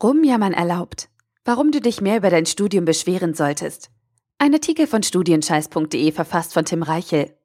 Rumjammern erlaubt. Warum du dich mehr über dein Studium beschweren solltest. Ein Artikel von studienscheiß.de verfasst von Tim Reichel.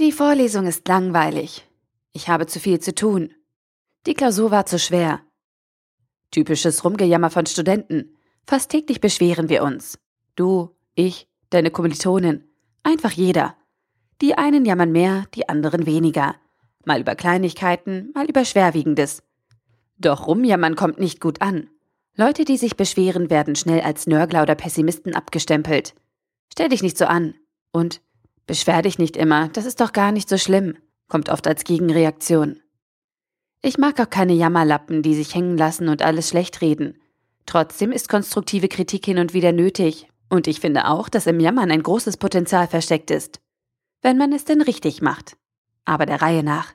Die Vorlesung ist langweilig. Ich habe zu viel zu tun. Die Klausur war zu schwer. Typisches Rumgejammer von Studenten. Fast täglich beschweren wir uns. Du, ich, deine Kommilitonen. Einfach jeder. Die einen jammern mehr, die anderen weniger. Mal über Kleinigkeiten, mal über Schwerwiegendes. Doch Rumjammern kommt nicht gut an. Leute, die sich beschweren, werden schnell als Nörgler oder Pessimisten abgestempelt. Stell dich nicht so an. Und beschwer dich nicht immer, das ist doch gar nicht so schlimm, kommt oft als Gegenreaktion. Ich mag auch keine Jammerlappen, die sich hängen lassen und alles schlecht reden. Trotzdem ist konstruktive Kritik hin und wieder nötig, und ich finde auch, dass im Jammern ein großes Potenzial versteckt ist. Wenn man es denn richtig macht. Aber der Reihe nach.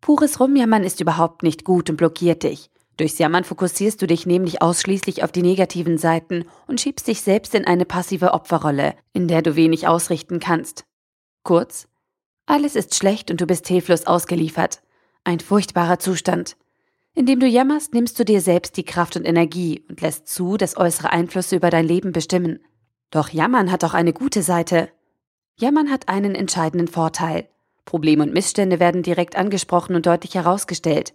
Pures Rumjammern ist überhaupt nicht gut und blockiert dich. Durchs Jammern fokussierst du dich nämlich ausschließlich auf die negativen Seiten und schiebst dich selbst in eine passive Opferrolle, in der du wenig ausrichten kannst. Kurz, alles ist schlecht und du bist hilflos ausgeliefert. Ein furchtbarer Zustand. Indem du jammerst, nimmst du dir selbst die Kraft und Energie und lässt zu, dass äußere Einflüsse über dein Leben bestimmen. Doch Jammern hat auch eine gute Seite. Jammern hat einen entscheidenden Vorteil. Probleme und Missstände werden direkt angesprochen und deutlich herausgestellt.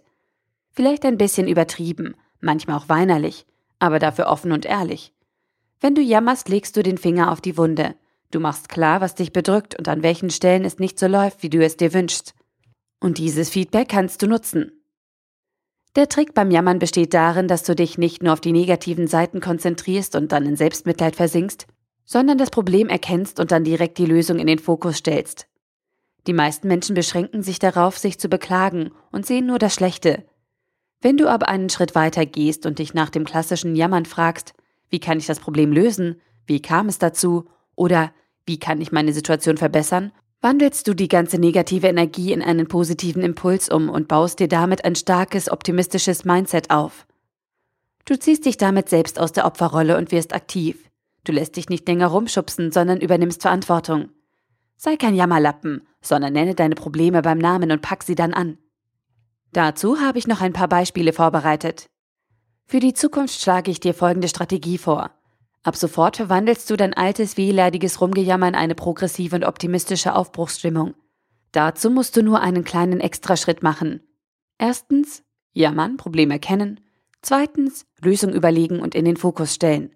Vielleicht ein bisschen übertrieben, manchmal auch weinerlich, aber dafür offen und ehrlich. Wenn du jammerst, legst du den Finger auf die Wunde. Du machst klar, was dich bedrückt und an welchen Stellen es nicht so läuft, wie du es dir wünschst. Und dieses Feedback kannst du nutzen. Der Trick beim Jammern besteht darin, dass du dich nicht nur auf die negativen Seiten konzentrierst und dann in Selbstmitleid versinkst, sondern das Problem erkennst und dann direkt die Lösung in den Fokus stellst. Die meisten Menschen beschränken sich darauf, sich zu beklagen und sehen nur das Schlechte, wenn du aber einen Schritt weiter gehst und dich nach dem klassischen Jammern fragst, wie kann ich das Problem lösen, wie kam es dazu oder wie kann ich meine Situation verbessern, wandelst du die ganze negative Energie in einen positiven Impuls um und baust dir damit ein starkes, optimistisches Mindset auf. Du ziehst dich damit selbst aus der Opferrolle und wirst aktiv. Du lässt dich nicht länger rumschubsen, sondern übernimmst Verantwortung. Sei kein Jammerlappen, sondern nenne deine Probleme beim Namen und pack sie dann an. Dazu habe ich noch ein paar Beispiele vorbereitet. Für die Zukunft schlage ich dir folgende Strategie vor. Ab sofort verwandelst du dein altes, wehleidiges Rumgejammer in eine progressive und optimistische Aufbruchsstimmung. Dazu musst du nur einen kleinen Extraschritt machen. Erstens, jammern, Problem erkennen. Zweitens, Lösung überlegen und in den Fokus stellen.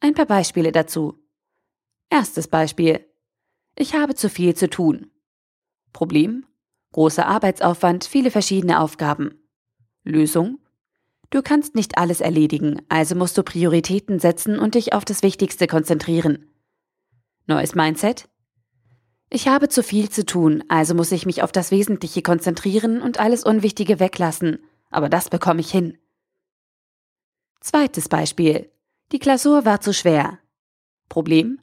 Ein paar Beispiele dazu. Erstes Beispiel. Ich habe zu viel zu tun. Problem, Großer Arbeitsaufwand, viele verschiedene Aufgaben. Lösung? Du kannst nicht alles erledigen, also musst du Prioritäten setzen und dich auf das Wichtigste konzentrieren. Neues Mindset? Ich habe zu viel zu tun, also muss ich mich auf das Wesentliche konzentrieren und alles Unwichtige weglassen, aber das bekomme ich hin. Zweites Beispiel. Die Klausur war zu schwer. Problem?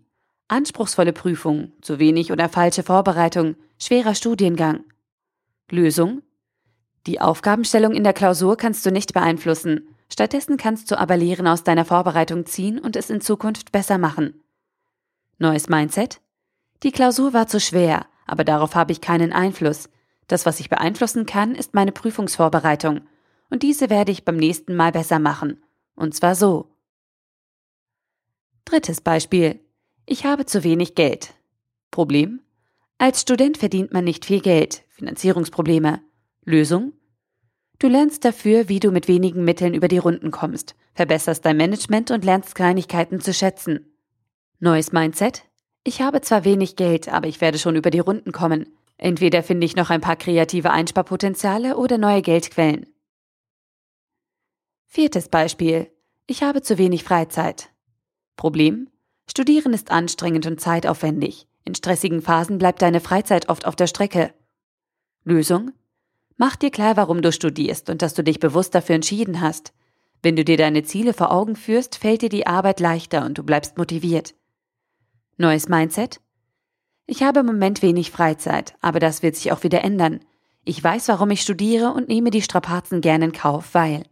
Anspruchsvolle Prüfung, zu wenig oder falsche Vorbereitung, schwerer Studiengang. Lösung? Die Aufgabenstellung in der Klausur kannst du nicht beeinflussen. Stattdessen kannst du aber Lehren aus deiner Vorbereitung ziehen und es in Zukunft besser machen. Neues Mindset? Die Klausur war zu schwer, aber darauf habe ich keinen Einfluss. Das, was ich beeinflussen kann, ist meine Prüfungsvorbereitung. Und diese werde ich beim nächsten Mal besser machen. Und zwar so. Drittes Beispiel. Ich habe zu wenig Geld. Problem? Als Student verdient man nicht viel Geld, Finanzierungsprobleme. Lösung? Du lernst dafür, wie du mit wenigen Mitteln über die Runden kommst, verbesserst dein Management und lernst Kleinigkeiten zu schätzen. Neues Mindset? Ich habe zwar wenig Geld, aber ich werde schon über die Runden kommen. Entweder finde ich noch ein paar kreative Einsparpotenziale oder neue Geldquellen. Viertes Beispiel. Ich habe zu wenig Freizeit. Problem? Studieren ist anstrengend und zeitaufwendig. In stressigen Phasen bleibt deine Freizeit oft auf der Strecke. Lösung? Mach dir klar, warum du studierst und dass du dich bewusst dafür entschieden hast. Wenn du dir deine Ziele vor Augen führst, fällt dir die Arbeit leichter und du bleibst motiviert. Neues Mindset? Ich habe im Moment wenig Freizeit, aber das wird sich auch wieder ändern. Ich weiß, warum ich studiere und nehme die Strapazen gern in Kauf, weil.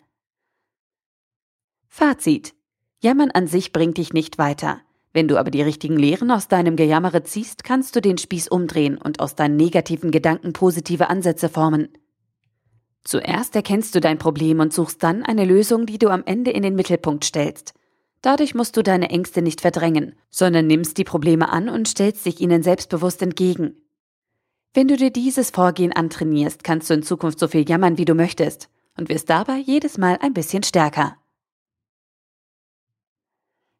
Fazit. Jammern an sich bringt dich nicht weiter. Wenn du aber die richtigen Lehren aus deinem Gejammere ziehst, kannst du den Spieß umdrehen und aus deinen negativen Gedanken positive Ansätze formen. Zuerst erkennst du dein Problem und suchst dann eine Lösung, die du am Ende in den Mittelpunkt stellst. Dadurch musst du deine Ängste nicht verdrängen, sondern nimmst die Probleme an und stellst dich ihnen selbstbewusst entgegen. Wenn du dir dieses Vorgehen antrainierst, kannst du in Zukunft so viel jammern, wie du möchtest und wirst dabei jedes Mal ein bisschen stärker.